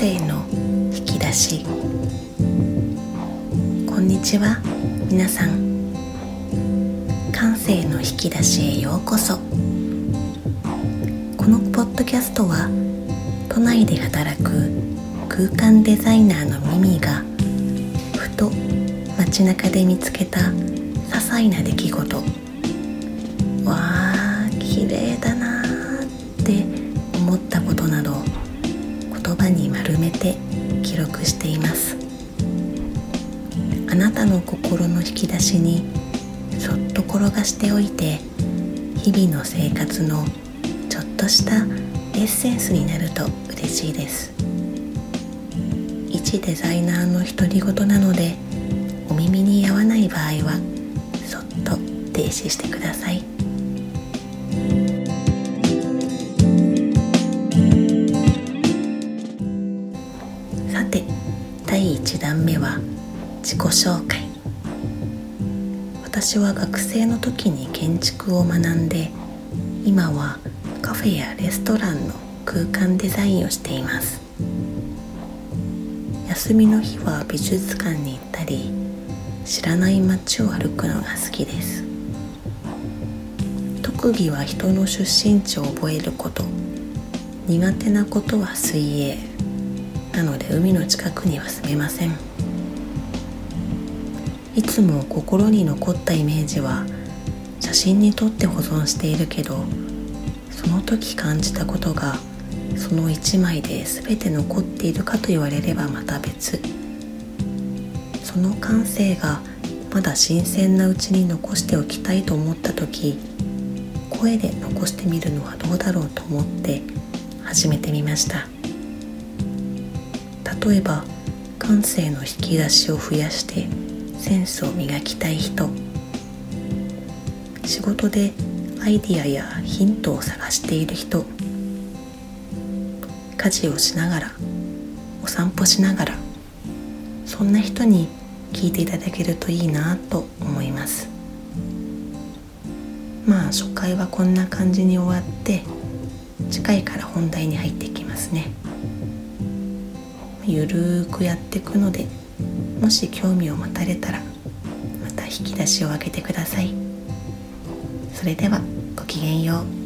声の引き出し。こんにちは。皆さん感性の引き出しへようこそ。このポッドキャストは都内で働く空間デザイナーのミミがふと街中で見つけた些細な出来事。わあ綺麗だなって思ったことなどをめて記録しています。あなたの心の引き出しにそっと転がしておいて日々の生活のちょっとしたエッセンスになると嬉しいです。一デザイナーの独り言なのでお耳に合わない場合はそっと停止してください。さて第1弾目は自己紹介。私は学生の時に建築を学んで今はカフェやレストランの空間デザインをしています。休みの日は美術館に行ったり知らない街を歩くのが好きです。特技は人の出身地を覚えること。苦手なことは水泳。なので海の近くには住めません。いつも心に残ったイメージは写真に撮って保存しているけどその時感じたことがその一枚で全て残っているかと言われればまた別。その感性がまだ新鮮なうちに残しておきたいと思った時声で残してみるのはどうだろうと思って始めてみました。例えば感性の引き出しを増やしてセンスを磨きたい人。仕事でアイディアやヒントを探している人。家事をしながらお散歩しながらそんな人に聞いていただけるといいなと思います。まあ初回はこんな感じに終わって次回から本題に入っていきますね。ゆるーくやっていくのでもし興味を持たれたらまた引き出しを開けてください。それではごきげんよう。